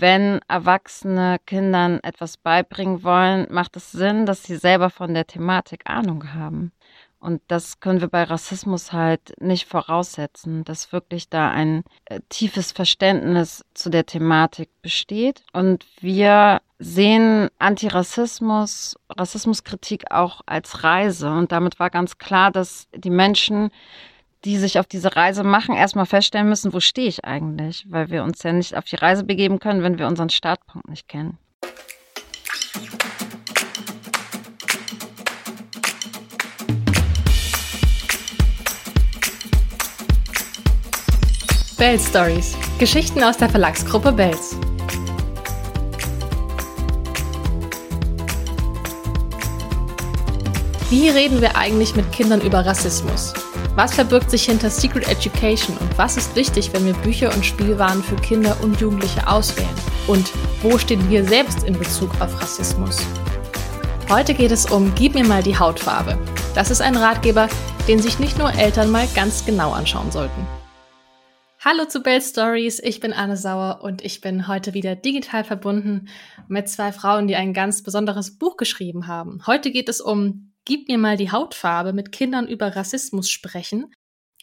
wenn Erwachsene Kindern etwas beibringen wollen, macht es Sinn, dass sie selber von der Thematik Ahnung haben. Und das können wir bei Rassismus halt nicht voraussetzen, dass wirklich da ein äh, tiefes Verständnis zu der Thematik besteht. Und wir sehen Antirassismus, Rassismuskritik auch als Reise. Und damit war ganz klar, dass die Menschen, die sich auf diese Reise machen, erstmal feststellen müssen, wo stehe ich eigentlich? Weil wir uns ja nicht auf die Reise begeben können, wenn wir unseren Startpunkt nicht kennen. Bells Stories. Geschichten aus der Verlagsgruppe Bells. Wie reden wir eigentlich mit Kindern über Rassismus? Was verbirgt sich hinter Secret Education und was ist wichtig, wenn wir Bücher und Spielwaren für Kinder und Jugendliche auswählen? Und wo stehen wir selbst in Bezug auf Rassismus? Heute geht es um Gib mir mal die Hautfarbe. Das ist ein Ratgeber, den sich nicht nur Eltern mal ganz genau anschauen sollten. Hallo zu Bell Stories, ich bin Anne Sauer und ich bin heute wieder digital verbunden mit zwei Frauen, die ein ganz besonderes Buch geschrieben haben. Heute geht es um Gib mir mal die Hautfarbe mit Kindern über Rassismus sprechen.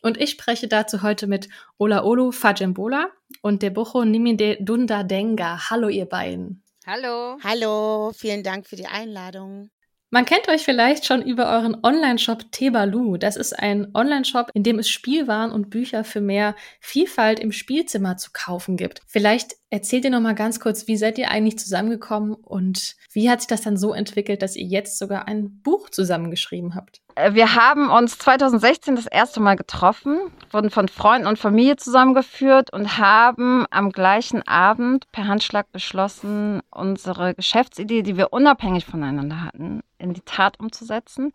Und ich spreche dazu heute mit Ola Olu Fajembola und Debocho Nimide Dunda Denga. Hallo ihr beiden. Hallo. Hallo, vielen Dank für die Einladung. Man kennt euch vielleicht schon über euren Online-Shop Tebalu. Das ist ein Online-Shop, in dem es Spielwaren und Bücher für mehr Vielfalt im Spielzimmer zu kaufen gibt. Vielleicht erzählt ihr noch mal ganz kurz, wie seid ihr eigentlich zusammengekommen und wie hat sich das dann so entwickelt, dass ihr jetzt sogar ein Buch zusammengeschrieben habt? Äh, wir haben uns 2016 das erste Mal getroffen, wurden von Freunden und Familie zusammengeführt und haben am gleichen Abend per Handschlag beschlossen, unsere Geschäftsidee, die wir unabhängig voneinander hatten, in die Tat umzusetzen,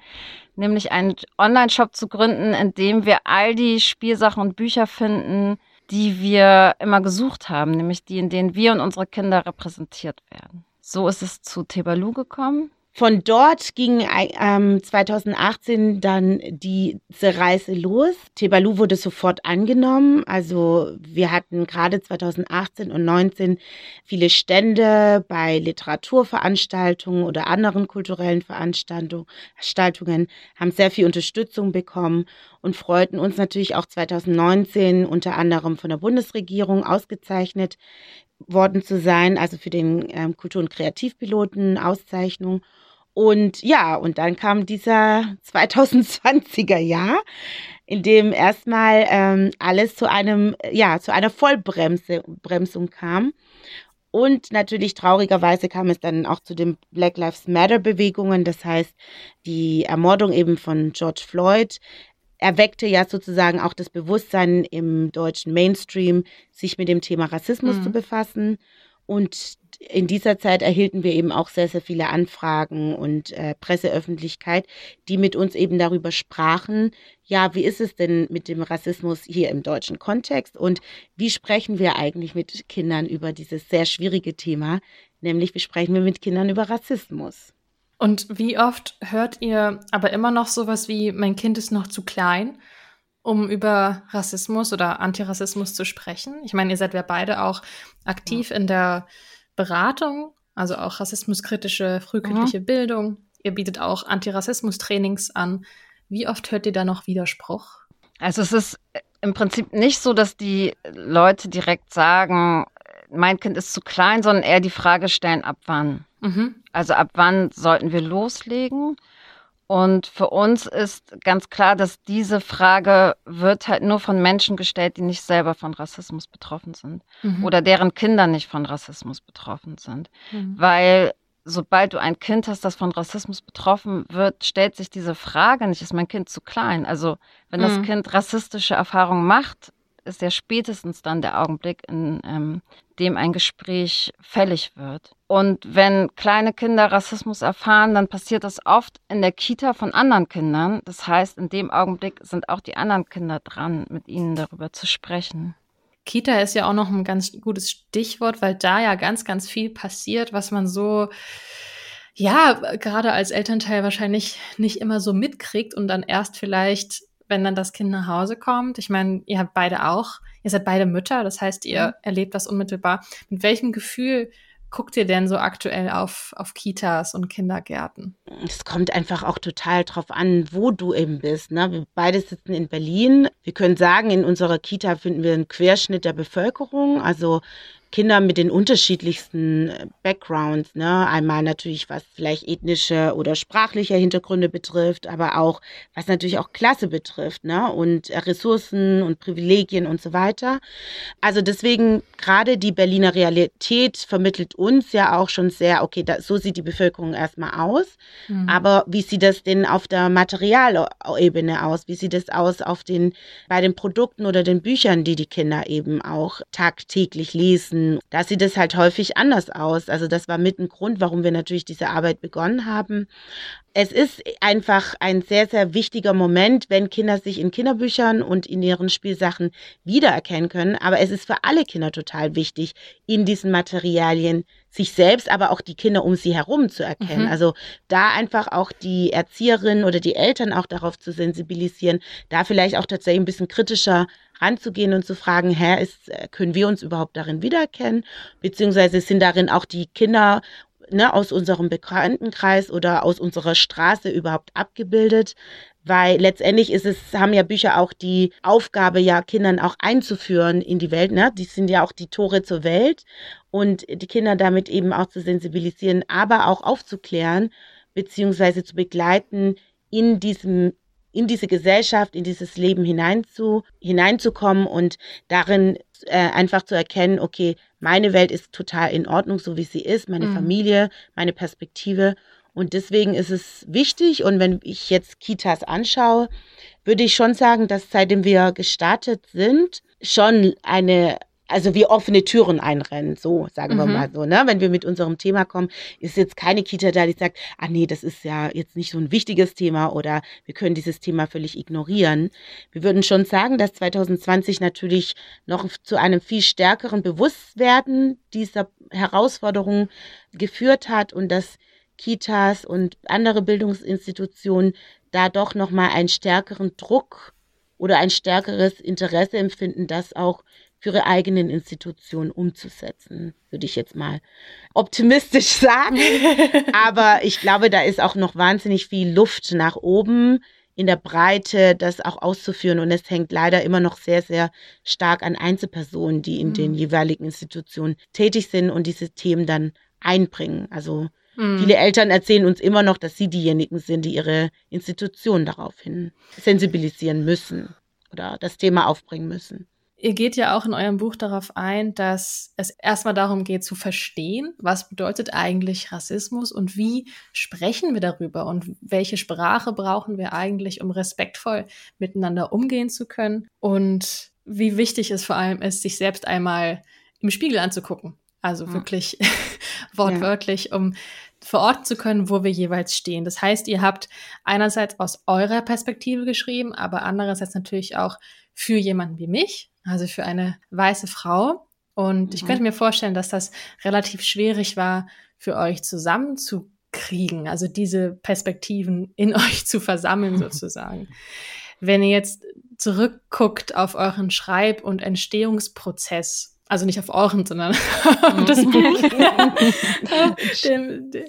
nämlich einen Online-Shop zu gründen, in dem wir all die Spielsachen und Bücher finden, die wir immer gesucht haben, nämlich die, in denen wir und unsere Kinder repräsentiert werden. So ist es zu Tebalu gekommen. Von dort ging ähm, 2018 dann diese Reise los. Tebalu wurde sofort angenommen. Also wir hatten gerade 2018 und 2019 viele Stände bei Literaturveranstaltungen oder anderen kulturellen Veranstaltungen, haben sehr viel Unterstützung bekommen und freuten uns natürlich auch 2019 unter anderem von der Bundesregierung ausgezeichnet worden zu sein, also für den ähm, Kultur- und Kreativpiloten Auszeichnung. Und ja, und dann kam dieser 2020er Jahr, in dem erstmal ähm, alles zu einem, ja, zu einer Vollbremsung kam. Und natürlich traurigerweise kam es dann auch zu den Black Lives Matter Bewegungen. Das heißt, die Ermordung eben von George Floyd erweckte ja sozusagen auch das Bewusstsein im deutschen Mainstream, sich mit dem Thema Rassismus mhm. zu befassen. Und in dieser Zeit erhielten wir eben auch sehr, sehr viele Anfragen und äh, Presseöffentlichkeit, die mit uns eben darüber sprachen, ja, wie ist es denn mit dem Rassismus hier im deutschen Kontext und wie sprechen wir eigentlich mit Kindern über dieses sehr schwierige Thema, nämlich wie sprechen wir mit Kindern über Rassismus. Und wie oft hört ihr aber immer noch sowas wie, mein Kind ist noch zu klein? Um über Rassismus oder Antirassismus zu sprechen? Ich meine, ihr seid ja beide auch aktiv ja. in der Beratung, also auch rassismuskritische frühkindliche mhm. Bildung. Ihr bietet auch Antirassismus-Trainings an. Wie oft hört ihr da noch Widerspruch? Also es ist im Prinzip nicht so, dass die Leute direkt sagen, mein Kind ist zu klein, sondern eher die Frage stellen, ab wann. Mhm. Also ab wann sollten wir loslegen? Und für uns ist ganz klar, dass diese Frage wird halt nur von Menschen gestellt, die nicht selber von Rassismus betroffen sind mhm. oder deren Kinder nicht von Rassismus betroffen sind. Mhm. Weil sobald du ein Kind hast, das von Rassismus betroffen wird, stellt sich diese Frage nicht, ist mein Kind zu klein? Also wenn mhm. das Kind rassistische Erfahrungen macht, ist ja spätestens dann der Augenblick, in ähm, dem ein Gespräch fällig wird. Und wenn kleine Kinder Rassismus erfahren, dann passiert das oft in der Kita von anderen Kindern. Das heißt, in dem Augenblick sind auch die anderen Kinder dran, mit ihnen darüber zu sprechen. Kita ist ja auch noch ein ganz gutes Stichwort, weil da ja ganz, ganz viel passiert, was man so, ja, gerade als Elternteil wahrscheinlich nicht immer so mitkriegt und dann erst vielleicht wenn dann das Kind nach Hause kommt? Ich meine, ihr habt beide auch, ihr seid beide Mütter, das heißt, ihr mhm. erlebt das unmittelbar. Mit welchem Gefühl guckt ihr denn so aktuell auf, auf Kitas und Kindergärten? Es kommt einfach auch total drauf an, wo du eben bist. Ne? Wir beide sitzen in Berlin. Wir können sagen, in unserer Kita finden wir einen Querschnitt der Bevölkerung. Also Kinder mit den unterschiedlichsten äh, Backgrounds. Ne? Einmal natürlich, was vielleicht ethnische oder sprachliche Hintergründe betrifft, aber auch, was natürlich auch Klasse betrifft ne? und äh, Ressourcen und Privilegien und so weiter. Also deswegen gerade die Berliner Realität vermittelt uns ja auch schon sehr, okay, da, so sieht die Bevölkerung erstmal aus. Mhm. Aber wie sieht das denn auf der Materialebene aus? Wie sieht es aus auf den, bei den Produkten oder den Büchern, die die Kinder eben auch tagtäglich lesen? Da sieht es halt häufig anders aus. Also das war mit ein Grund, warum wir natürlich diese Arbeit begonnen haben. Es ist einfach ein sehr, sehr wichtiger Moment, wenn Kinder sich in Kinderbüchern und in ihren Spielsachen wiedererkennen können. Aber es ist für alle Kinder total wichtig, in diesen Materialien sich selbst, aber auch die Kinder um sie herum zu erkennen. Mhm. Also da einfach auch die Erzieherinnen oder die Eltern auch darauf zu sensibilisieren, da vielleicht auch tatsächlich ein bisschen kritischer ranzugehen und zu fragen, hä, ist, äh, können wir uns überhaupt darin wiedererkennen? Beziehungsweise sind darin auch die Kinder ne, aus unserem Bekanntenkreis oder aus unserer Straße überhaupt abgebildet? Weil letztendlich ist es, haben ja Bücher auch die Aufgabe, ja Kindern auch einzuführen in die Welt. Ne? Die sind ja auch die Tore zur Welt und die Kinder damit eben auch zu sensibilisieren, aber auch aufzuklären beziehungsweise zu begleiten in diesem in diese Gesellschaft, in dieses Leben hineinzu, hineinzukommen und darin äh, einfach zu erkennen, okay, meine Welt ist total in Ordnung, so wie sie ist, meine mhm. Familie, meine Perspektive. Und deswegen ist es wichtig. Und wenn ich jetzt Kitas anschaue, würde ich schon sagen, dass seitdem wir gestartet sind, schon eine also wie offene Türen einrennen, so sagen mhm. wir mal so. Ne? Wenn wir mit unserem Thema kommen, ist jetzt keine Kita da, die sagt, ah nee, das ist ja jetzt nicht so ein wichtiges Thema oder wir können dieses Thema völlig ignorieren. Wir würden schon sagen, dass 2020 natürlich noch zu einem viel stärkeren Bewusstwerden dieser Herausforderung geführt hat und dass Kitas und andere Bildungsinstitutionen da doch noch mal einen stärkeren Druck oder ein stärkeres Interesse empfinden, das auch für ihre eigenen Institutionen umzusetzen, würde ich jetzt mal optimistisch sagen. Aber ich glaube, da ist auch noch wahnsinnig viel Luft nach oben in der Breite, das auch auszuführen. Und es hängt leider immer noch sehr, sehr stark an Einzelpersonen, die in mhm. den jeweiligen Institutionen tätig sind und diese Themen dann einbringen. Also mhm. viele Eltern erzählen uns immer noch, dass sie diejenigen sind, die ihre Institutionen daraufhin sensibilisieren müssen oder das Thema aufbringen müssen. Ihr geht ja auch in eurem Buch darauf ein, dass es erstmal darum geht zu verstehen, was bedeutet eigentlich Rassismus und wie sprechen wir darüber und welche Sprache brauchen wir eigentlich, um respektvoll miteinander umgehen zu können und wie wichtig es vor allem ist, sich selbst einmal im Spiegel anzugucken. Also ja. wirklich wortwörtlich, ja. um verorten zu können, wo wir jeweils stehen. Das heißt, ihr habt einerseits aus eurer Perspektive geschrieben, aber andererseits natürlich auch für jemanden wie mich, also für eine weiße Frau. Und mhm. ich könnte mir vorstellen, dass das relativ schwierig war, für euch zusammenzukriegen, also diese Perspektiven in euch zu versammeln sozusagen. Wenn ihr jetzt zurückguckt auf euren Schreib- und Entstehungsprozess, also nicht auf euren, sondern auf das Buch. dem, dem,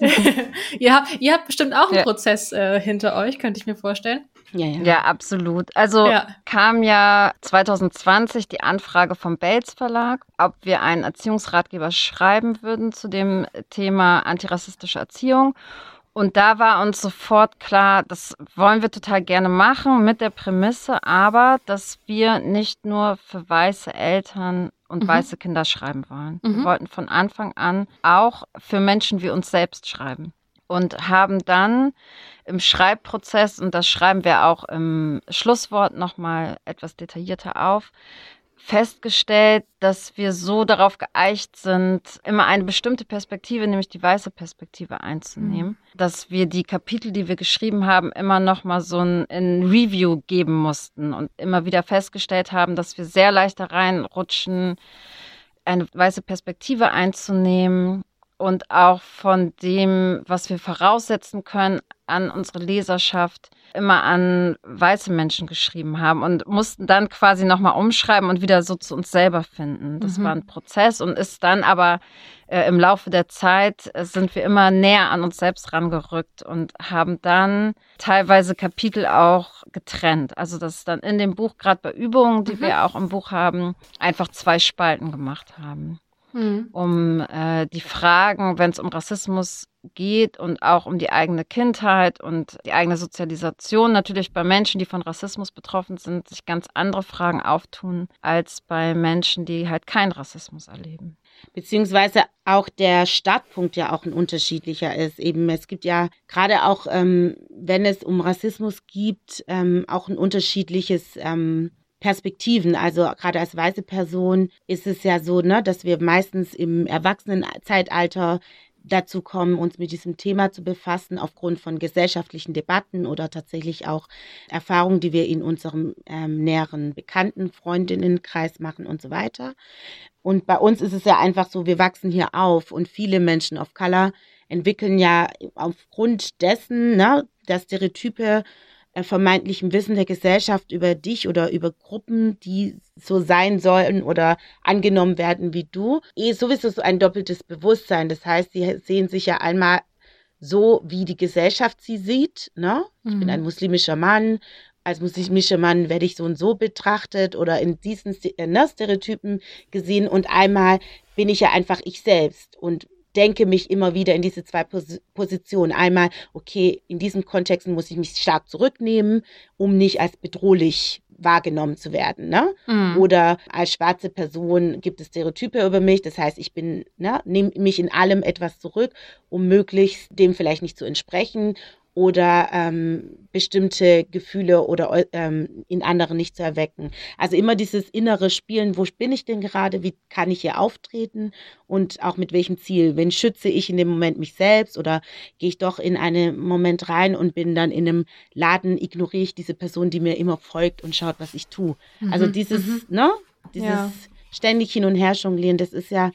ihr, habt, ihr habt bestimmt auch einen ja. Prozess äh, hinter euch, könnte ich mir vorstellen. Ja, ja. ja absolut. Also ja. kam ja 2020 die Anfrage vom Belz Verlag, ob wir einen Erziehungsratgeber schreiben würden zu dem Thema antirassistische Erziehung. Und da war uns sofort klar, das wollen wir total gerne machen mit der Prämisse, aber dass wir nicht nur für weiße Eltern und mhm. weiße Kinder schreiben wollen. Mhm. Wir wollten von Anfang an auch für Menschen wie uns selbst schreiben und haben dann im Schreibprozess, und das schreiben wir auch im Schlusswort nochmal etwas detaillierter auf, festgestellt, dass wir so darauf geeicht sind, immer eine bestimmte Perspektive, nämlich die weiße Perspektive einzunehmen, mhm. dass wir die Kapitel, die wir geschrieben haben, immer noch mal so ein, ein, Review geben mussten und immer wieder festgestellt haben, dass wir sehr leicht da reinrutschen, eine weiße Perspektive einzunehmen und auch von dem, was wir voraussetzen können, an unsere Leserschaft immer an weiße Menschen geschrieben haben und mussten dann quasi nochmal umschreiben und wieder so zu uns selber finden. Das mhm. war ein Prozess und ist dann aber äh, im Laufe der Zeit äh, sind wir immer näher an uns selbst rangerückt und haben dann teilweise Kapitel auch getrennt. Also dass dann in dem Buch, gerade bei Übungen, die mhm. wir auch im Buch haben, einfach zwei Spalten gemacht haben. Mhm. Um äh, die Fragen, wenn es um Rassismus geht und auch um die eigene Kindheit und die eigene Sozialisation natürlich bei Menschen, die von Rassismus betroffen sind, sich ganz andere Fragen auftun als bei Menschen, die halt keinen Rassismus erleben. Beziehungsweise auch der Startpunkt ja auch ein unterschiedlicher ist. Eben, es gibt ja gerade auch, ähm, wenn es um Rassismus gibt, ähm, auch ein unterschiedliches ähm, Perspektiven. Also gerade als weiße Person ist es ja so, ne, dass wir meistens im Erwachsenenzeitalter dazu kommen, uns mit diesem Thema zu befassen, aufgrund von gesellschaftlichen Debatten oder tatsächlich auch Erfahrungen, die wir in unserem ähm, näheren Bekannten, Freundinnenkreis machen und so weiter. Und bei uns ist es ja einfach so, wir wachsen hier auf und viele Menschen of Color entwickeln ja aufgrund dessen, ne, dass Stereotype vermeintlichem Wissen der Gesellschaft über dich oder über Gruppen, die so sein sollen oder angenommen werden wie du, eh sowieso so ein doppeltes Bewusstsein. Das heißt, sie sehen sich ja einmal so, wie die Gesellschaft sie sieht. Ne? Ich mhm. bin ein muslimischer Mann. Als muslimischer Mann werde ich so und so betrachtet oder in diesen äh, ne, Stereotypen gesehen. Und einmal bin ich ja einfach ich selbst. Und denke mich immer wieder in diese zwei Pos Positionen. Einmal, okay, in diesen Kontexten muss ich mich stark zurücknehmen, um nicht als bedrohlich wahrgenommen zu werden. Ne? Mhm. Oder als schwarze Person gibt es Stereotype über mich. Das heißt, ich bin, ne, nehme mich in allem etwas zurück, um möglichst dem vielleicht nicht zu entsprechen oder ähm, bestimmte Gefühle oder ähm, in anderen nicht zu erwecken. Also immer dieses innere Spielen, wo bin ich denn gerade, wie kann ich hier auftreten und auch mit welchem Ziel. Wenn schütze ich in dem Moment mich selbst oder gehe ich doch in einen Moment rein und bin dann in einem Laden, ignoriere ich diese Person, die mir immer folgt und schaut, was ich tue. Also mhm. Also dieses, mhm. ne, dieses ja. ständig hin und her jonglieren, das ist ja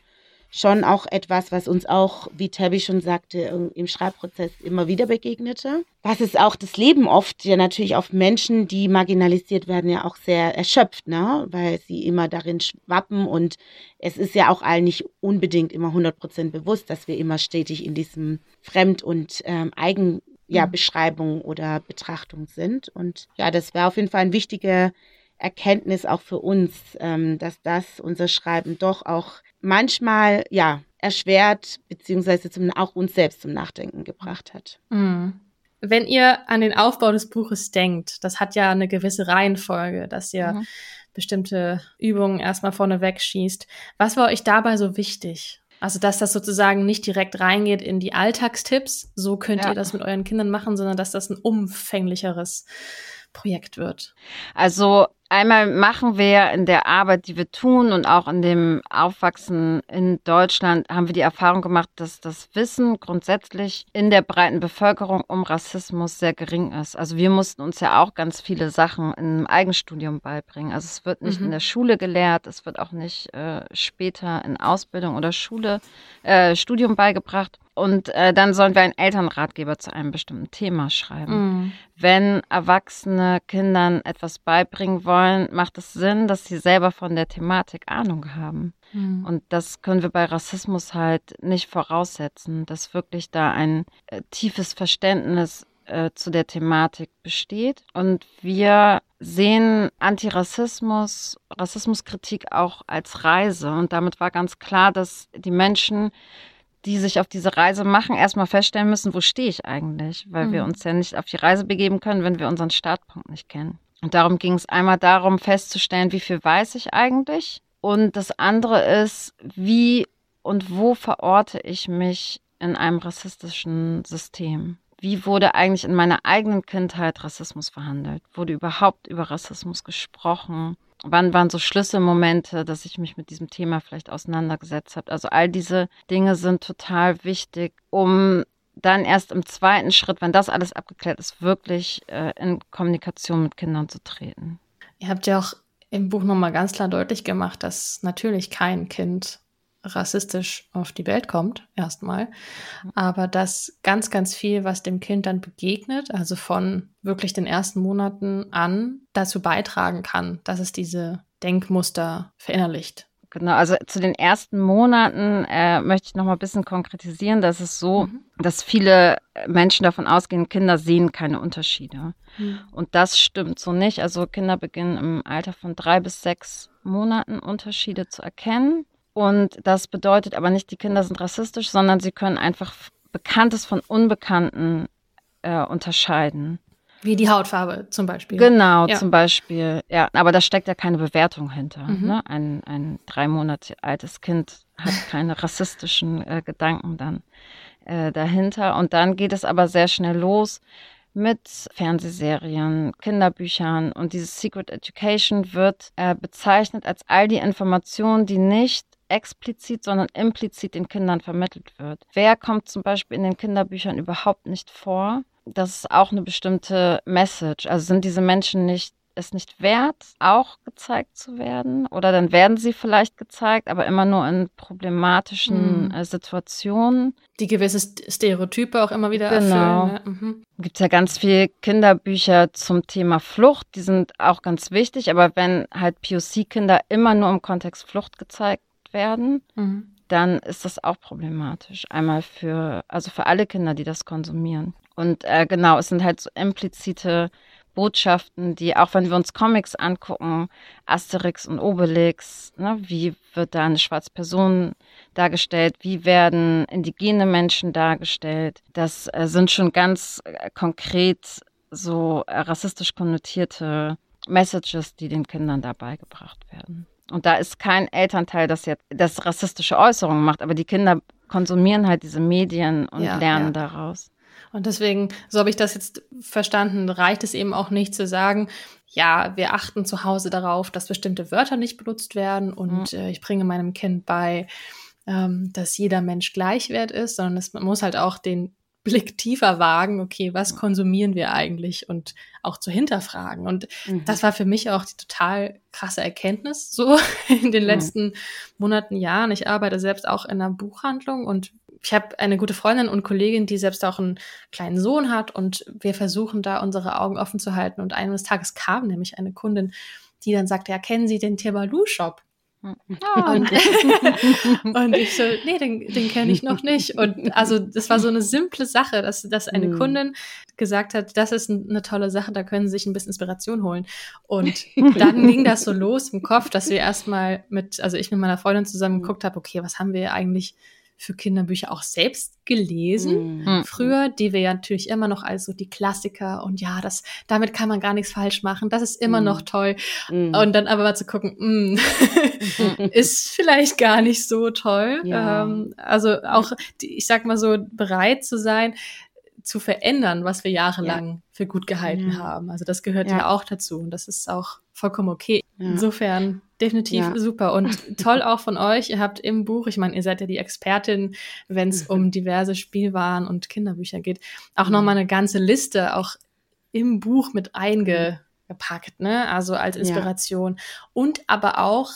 schon auch etwas, was uns auch, wie Tabby schon sagte, im Schreibprozess immer wieder begegnete. Was ist auch das Leben oft ja natürlich auf Menschen, die marginalisiert werden, ja auch sehr erschöpft, ne? weil sie immer darin schwappen und es ist ja auch allen nicht unbedingt immer 100% bewusst, dass wir immer stetig in diesem Fremd- und ähm, Eigen ja, mhm. Beschreibung oder Betrachtung sind. Und ja, das wäre auf jeden Fall ein wichtiger Erkenntnis auch für uns, ähm, dass das unser Schreiben doch auch manchmal ja erschwert beziehungsweise zum, auch uns selbst zum Nachdenken gebracht hat. Mhm. Wenn ihr an den Aufbau des Buches denkt, das hat ja eine gewisse Reihenfolge, dass ihr mhm. bestimmte Übungen erstmal vorneweg schießt. Was war euch dabei so wichtig? Also, dass das sozusagen nicht direkt reingeht in die Alltagstipps, so könnt ja. ihr das mit euren Kindern machen, sondern dass das ein umfänglicheres Projekt wird. Also Einmal machen wir in der Arbeit, die wir tun und auch in dem Aufwachsen in Deutschland, haben wir die Erfahrung gemacht, dass das Wissen grundsätzlich in der breiten Bevölkerung um Rassismus sehr gering ist. Also wir mussten uns ja auch ganz viele Sachen im Eigenstudium beibringen. Also es wird nicht mhm. in der Schule gelehrt, es wird auch nicht äh, später in Ausbildung oder Schule, äh, Studium beigebracht. Und äh, dann sollen wir einen Elternratgeber zu einem bestimmten Thema schreiben. Mhm. Wenn Erwachsene Kindern etwas beibringen wollen, macht es Sinn, dass sie selber von der Thematik Ahnung haben. Mhm. Und das können wir bei Rassismus halt nicht voraussetzen, dass wirklich da ein äh, tiefes Verständnis äh, zu der Thematik besteht. Und wir sehen Antirassismus, Rassismuskritik auch als Reise. Und damit war ganz klar, dass die Menschen die sich auf diese Reise machen, erstmal feststellen müssen, wo stehe ich eigentlich, weil mhm. wir uns ja nicht auf die Reise begeben können, wenn wir unseren Startpunkt nicht kennen. Und darum ging es einmal darum, festzustellen, wie viel weiß ich eigentlich. Und das andere ist, wie und wo verorte ich mich in einem rassistischen System? Wie wurde eigentlich in meiner eigenen Kindheit Rassismus verhandelt? Wurde überhaupt über Rassismus gesprochen? Wann waren so Schlüsselmomente, dass ich mich mit diesem Thema vielleicht auseinandergesetzt habe? Also all diese Dinge sind total wichtig, um dann erst im zweiten Schritt, wenn das alles abgeklärt ist, wirklich äh, in Kommunikation mit Kindern zu treten. Ihr habt ja auch im Buch nochmal ganz klar deutlich gemacht, dass natürlich kein Kind rassistisch auf die Welt kommt, erstmal. Aber dass ganz, ganz viel, was dem Kind dann begegnet, also von wirklich den ersten Monaten an, dazu beitragen kann, dass es diese Denkmuster verinnerlicht. Genau, also zu den ersten Monaten äh, möchte ich noch mal ein bisschen konkretisieren. dass es so, mhm. dass viele Menschen davon ausgehen, Kinder sehen keine Unterschiede. Mhm. Und das stimmt so nicht. Also Kinder beginnen im Alter von drei bis sechs Monaten Unterschiede zu erkennen. Und das bedeutet aber nicht, die Kinder sind rassistisch, sondern sie können einfach Bekanntes von Unbekannten äh, unterscheiden. Wie die Hautfarbe zum Beispiel. Genau, ja. zum Beispiel. Ja, aber da steckt ja keine Bewertung hinter. Mhm. Ne? Ein, ein drei Monate altes Kind hat keine rassistischen äh, Gedanken dann äh, dahinter. Und dann geht es aber sehr schnell los mit Fernsehserien, Kinderbüchern und dieses Secret Education wird äh, bezeichnet als all die Informationen, die nicht explizit, sondern implizit den Kindern vermittelt wird. Wer kommt zum Beispiel in den Kinderbüchern überhaupt nicht vor? das ist auch eine bestimmte Message. Also sind diese Menschen nicht es nicht wert, auch gezeigt zu werden? Oder dann werden sie vielleicht gezeigt, aber immer nur in problematischen mhm. Situationen. Die gewisse Stereotype auch immer wieder genau. erfüllen. Ne? Mhm. Gibt ja ganz viele Kinderbücher zum Thema Flucht, die sind auch ganz wichtig, aber wenn halt POC-Kinder immer nur im Kontext Flucht gezeigt werden, mhm. dann ist das auch problematisch. Einmal für, also für alle Kinder, die das konsumieren. Und äh, genau, es sind halt so implizite Botschaften, die auch wenn wir uns Comics angucken, Asterix und Obelix, ne, wie wird da eine schwarze Person dargestellt, wie werden indigene Menschen dargestellt, das äh, sind schon ganz äh, konkret so äh, rassistisch konnotierte Messages, die den Kindern dabei gebracht werden. Und da ist kein Elternteil, das jetzt das rassistische Äußerungen macht, aber die Kinder konsumieren halt diese Medien und ja, lernen ja. daraus. Und deswegen, so habe ich das jetzt verstanden, reicht es eben auch nicht zu sagen, ja, wir achten zu Hause darauf, dass bestimmte Wörter nicht benutzt werden und mhm. äh, ich bringe meinem Kind bei, ähm, dass jeder Mensch gleichwert ist, sondern es, man muss halt auch den Blick tiefer wagen, okay, was konsumieren wir eigentlich und auch zu hinterfragen. Und mhm. das war für mich auch die total krasse Erkenntnis so in den mhm. letzten Monaten, Jahren. Ich arbeite selbst auch in einer Buchhandlung und ich habe eine gute Freundin und Kollegin, die selbst auch einen kleinen Sohn hat und wir versuchen da unsere Augen offen zu halten. Und eines Tages kam nämlich eine Kundin, die dann sagte, ja, kennen Sie den Tibalu-Shop? Oh. Und, und, ich so, nee, den, den kenne ich noch nicht. Und also das war so eine simple Sache, dass, dass eine mm. Kundin gesagt hat, das ist eine tolle Sache, da können Sie sich ein bisschen Inspiration holen. Und dann ging das so los im Kopf, dass wir erstmal mit, also ich mit meiner Freundin zusammen geguckt habe, okay, was haben wir eigentlich für Kinderbücher auch selbst gelesen mhm. früher, die wir ja natürlich immer noch als so die Klassiker und ja, das, damit kann man gar nichts falsch machen, das ist immer mhm. noch toll. Mhm. Und dann aber mal zu gucken, mh, hm, ist vielleicht gar nicht so toll. Ja. Ähm, also auch, ich sag mal so, bereit zu sein, zu verändern, was wir jahrelang ja. für gut gehalten ja. haben. Also das gehört ja. ja. auch dazu und das ist auch vollkommen okay. Insofern definitiv super und toll auch von euch. Ihr habt im Buch, ich meine, ihr seid ja die Expertin, wenn es um diverse Spielwaren und Kinderbücher geht, auch mhm. nochmal eine ganze Liste auch im Buch mit eingepackt, ne? Also als Inspiration und aber auch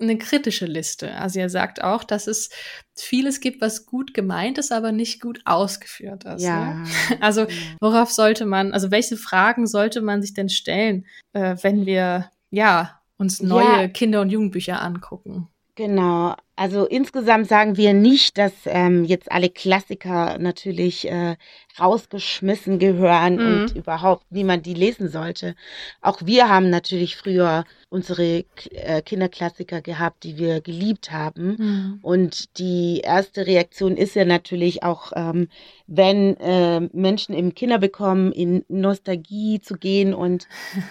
eine kritische Liste. Also er sagt auch, dass es vieles gibt, was gut gemeint ist, aber nicht gut ausgeführt ist. Ja. Ne? Also worauf sollte man, also welche Fragen sollte man sich denn stellen, äh, wenn wir ja uns neue ja. Kinder- und Jugendbücher angucken? Genau. Also insgesamt sagen wir nicht, dass ähm, jetzt alle Klassiker natürlich äh, rausgeschmissen gehören mhm. und überhaupt niemand die lesen sollte. Auch wir haben natürlich früher unsere äh, Kinderklassiker gehabt, die wir geliebt haben. Mhm. Und die erste Reaktion ist ja natürlich auch, ähm, wenn äh, Menschen im Kinder bekommen, in Nostalgie zu gehen und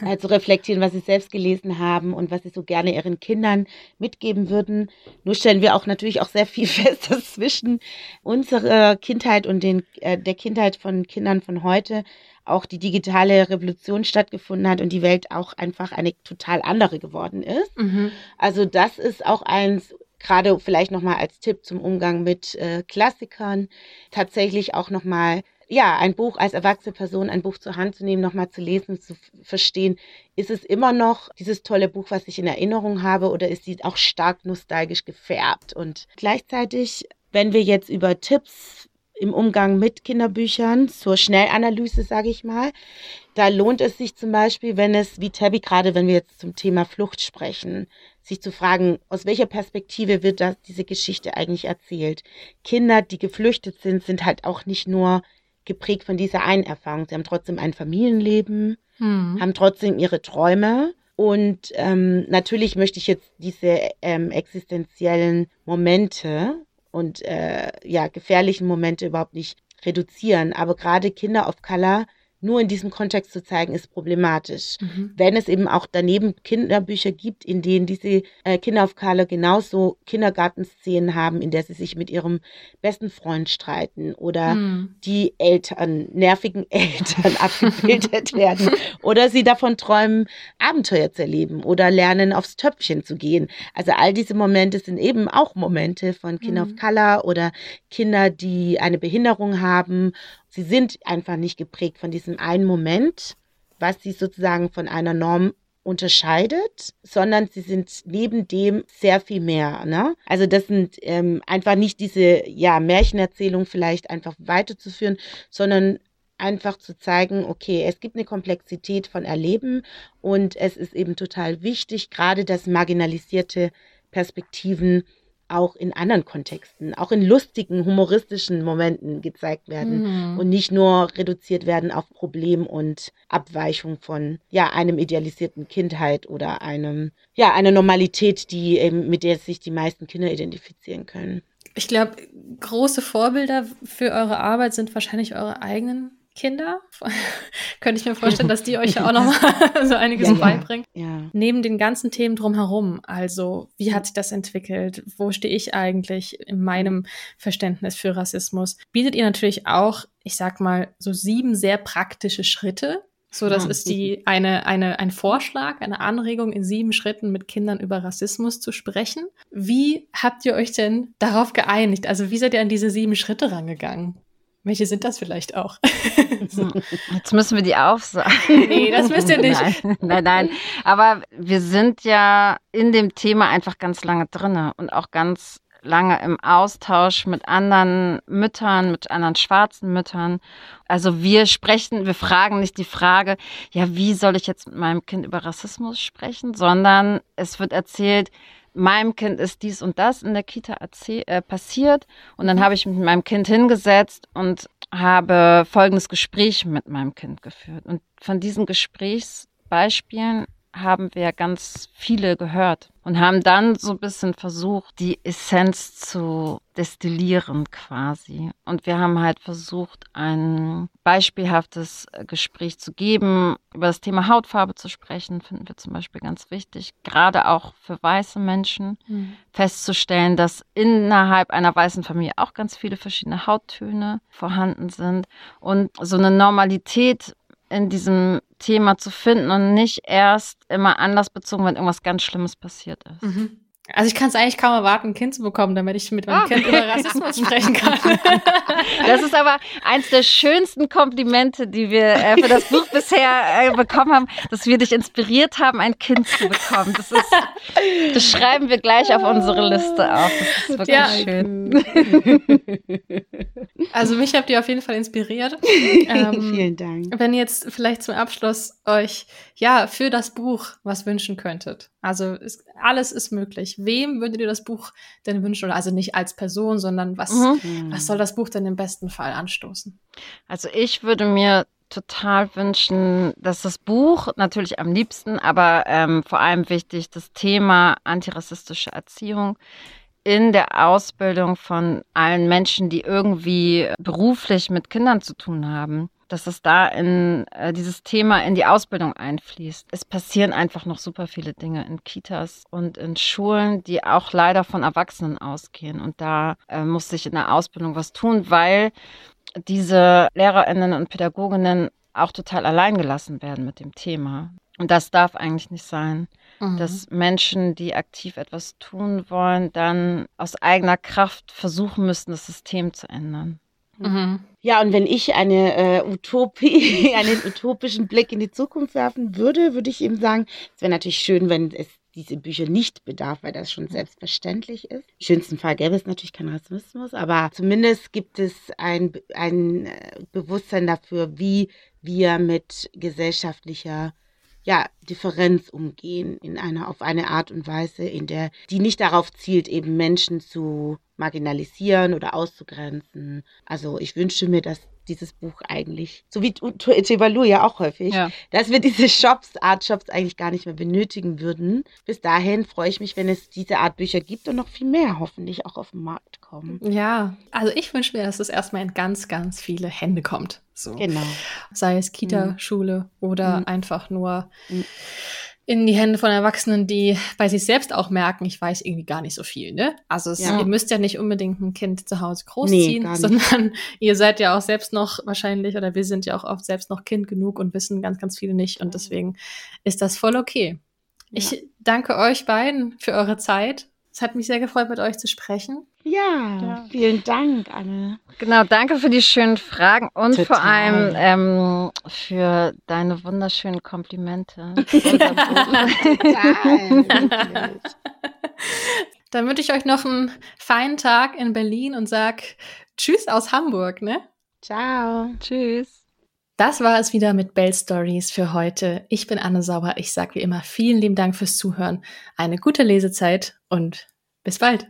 äh, zu reflektieren, was sie selbst gelesen haben und was sie so gerne ihren Kindern mitgeben würden. Nur stellen wir auch natürlich auch sehr viel fest, dass zwischen unserer Kindheit und den, äh, der Kindheit von Kindern von heute auch die digitale Revolution stattgefunden hat und die Welt auch einfach eine total andere geworden ist. Mhm. Also das ist auch eins, gerade vielleicht nochmal als Tipp zum Umgang mit äh, Klassikern, tatsächlich auch nochmal ja, ein Buch als erwachsene Person, ein Buch zur Hand zu nehmen, nochmal zu lesen, zu verstehen, ist es immer noch dieses tolle Buch, was ich in Erinnerung habe, oder ist sie auch stark nostalgisch gefärbt? Und gleichzeitig, wenn wir jetzt über Tipps im Umgang mit Kinderbüchern zur Schnellanalyse, sage ich mal, da lohnt es sich zum Beispiel, wenn es, wie Tabby gerade, wenn wir jetzt zum Thema Flucht sprechen, sich zu fragen, aus welcher Perspektive wird das, diese Geschichte eigentlich erzählt? Kinder, die geflüchtet sind, sind halt auch nicht nur geprägt von dieser einen Erfahrung. Sie haben trotzdem ein Familienleben, hm. haben trotzdem ihre Träume. Und ähm, natürlich möchte ich jetzt diese ähm, existenziellen Momente und äh, ja, gefährlichen Momente überhaupt nicht reduzieren. Aber gerade Kinder of Color nur in diesem Kontext zu zeigen, ist problematisch. Mhm. Wenn es eben auch daneben Kinderbücher gibt, in denen diese äh, Kinder auf Color genauso Kindergartenszenen haben, in der sie sich mit ihrem besten Freund streiten oder mhm. die Eltern, nervigen Eltern abgebildet werden oder sie davon träumen, Abenteuer zu erleben oder lernen, aufs Töpfchen zu gehen. Also all diese Momente sind eben auch Momente von Kinder mhm. of Color oder Kinder, die eine Behinderung haben Sie sind einfach nicht geprägt von diesem einen Moment, was sie sozusagen von einer Norm unterscheidet, sondern sie sind neben dem sehr viel mehr. Ne? Also das sind ähm, einfach nicht diese ja, Märchenerzählung vielleicht einfach weiterzuführen, sondern einfach zu zeigen, okay, es gibt eine Komplexität von Erleben und es ist eben total wichtig, gerade dass marginalisierte Perspektiven auch in anderen Kontexten, auch in lustigen, humoristischen Momenten gezeigt werden mhm. und nicht nur reduziert werden auf Problem und Abweichung von ja einem idealisierten Kindheit oder einem ja einer Normalität, die eben, mit der sich die meisten Kinder identifizieren können. Ich glaube, große Vorbilder für eure Arbeit sind wahrscheinlich eure eigenen Kinder. Könnte ich mir vorstellen, dass die euch ja auch noch mal so einiges ja, beibringen. Ja. Neben den ganzen Themen drumherum, also wie hat sich das entwickelt? Wo stehe ich eigentlich in meinem Verständnis für Rassismus? Bietet ihr natürlich auch, ich sag mal, so sieben sehr praktische Schritte. So, das ist die eine, eine, ein Vorschlag, eine Anregung, in sieben Schritten mit Kindern über Rassismus zu sprechen. Wie habt ihr euch denn darauf geeinigt? Also, wie seid ihr an diese sieben Schritte rangegangen? Welche sind das vielleicht auch? Jetzt müssen wir die aufsagen. Nee, das müsst ihr nicht. Nein, nein, nein. Aber wir sind ja in dem Thema einfach ganz lange drin und auch ganz lange im Austausch mit anderen Müttern, mit anderen schwarzen Müttern. Also wir sprechen, wir fragen nicht die Frage, ja, wie soll ich jetzt mit meinem Kind über Rassismus sprechen, sondern es wird erzählt, meinem Kind ist dies und das in der Kita äh, passiert. Und dann habe ich mit meinem Kind hingesetzt und habe folgendes Gespräch mit meinem Kind geführt. Und von diesen Gesprächsbeispielen haben wir ganz viele gehört und haben dann so ein bisschen versucht, die Essenz zu destillieren quasi. Und wir haben halt versucht, ein beispielhaftes Gespräch zu geben, über das Thema Hautfarbe zu sprechen, finden wir zum Beispiel ganz wichtig, gerade auch für weiße Menschen, mhm. festzustellen, dass innerhalb einer weißen Familie auch ganz viele verschiedene Hauttöne vorhanden sind und so eine Normalität in diesem Thema zu finden und nicht erst immer anders bezogen, wenn irgendwas ganz Schlimmes passiert ist. Mhm. Also ich kann es eigentlich kaum erwarten, ein Kind zu bekommen, damit ich mit meinem ah. Kind über Rassismus sprechen kann. Das ist aber eins der schönsten Komplimente, die wir äh, für das Buch bisher äh, bekommen haben, dass wir dich inspiriert haben, ein Kind zu bekommen. Das, ist, das schreiben wir gleich auf unsere Liste auf. Das ist wirklich ja. schön. Also mich habt ihr auf jeden Fall inspiriert. Ähm, Vielen Dank. Wenn ihr jetzt vielleicht zum Abschluss euch ja für das Buch was wünschen könntet. Also ist, alles ist möglich. Wem würdet ihr das Buch denn wünschen? Oder also nicht als Person, sondern was, mhm. was soll das Buch denn im besten Fall anstoßen? Also ich würde mir total wünschen, dass das Buch natürlich am liebsten, aber ähm, vor allem wichtig, das Thema antirassistische Erziehung in der Ausbildung von allen Menschen, die irgendwie beruflich mit Kindern zu tun haben, dass es da in äh, dieses Thema in die Ausbildung einfließt. Es passieren einfach noch super viele Dinge in Kitas und in Schulen, die auch leider von Erwachsenen ausgehen. Und da äh, muss sich in der Ausbildung was tun, weil diese Lehrerinnen und Pädagoginnen auch total allein gelassen werden mit dem Thema. Und das darf eigentlich nicht sein, mhm. dass Menschen, die aktiv etwas tun wollen, dann aus eigener Kraft versuchen müssen, das System zu ändern. Mhm. Ja, und wenn ich eine äh, Utopie, einen utopischen Blick in die Zukunft werfen würde, würde ich eben sagen, es wäre natürlich schön, wenn es diese Bücher nicht bedarf, weil das schon selbstverständlich ist. Im schönsten Fall gäbe es natürlich keinen Rassismus, aber zumindest gibt es ein, ein äh, Bewusstsein dafür, wie wir mit gesellschaftlicher ja, Differenz umgehen in einer, auf eine Art und Weise, in der, die nicht darauf zielt, eben Menschen zu marginalisieren oder auszugrenzen. Also ich wünsche mir, dass dieses Buch eigentlich, so wie Tuvalu ja auch häufig, ja. dass wir diese Shops, Art Shops eigentlich gar nicht mehr benötigen würden. Bis dahin freue ich mich, wenn es diese Art Bücher gibt und noch viel mehr hoffentlich auch auf den Markt kommen. Ja, also ich wünsche mir, dass es erstmal in ganz, ganz viele Hände kommt. So. Genau. Sei es Kita, mhm. Schule oder mhm. einfach nur mhm in die Hände von Erwachsenen, die bei sich selbst auch merken, ich weiß irgendwie gar nicht so viel, ne? Also es, ja. ihr müsst ja nicht unbedingt ein Kind zu Hause großziehen, nee, sondern ihr seid ja auch selbst noch wahrscheinlich oder wir sind ja auch oft selbst noch Kind genug und wissen ganz, ganz viele nicht und deswegen ist das voll okay. Ja. Ich danke euch beiden für eure Zeit. Es hat mich sehr gefreut, mit euch zu sprechen. Ja, ja. vielen Dank, Anne. Genau, danke für die schönen Fragen und Total. vor allem ähm, für deine wunderschönen Komplimente. Total. Dann wünsche ich euch noch einen feinen Tag in Berlin und sag Tschüss aus Hamburg, ne? Ciao. Tschüss. Das war es wieder mit Bell Stories für heute. Ich bin Anne Sauber. Ich sage wie immer vielen lieben Dank fürs Zuhören. Eine gute Lesezeit und bis bald.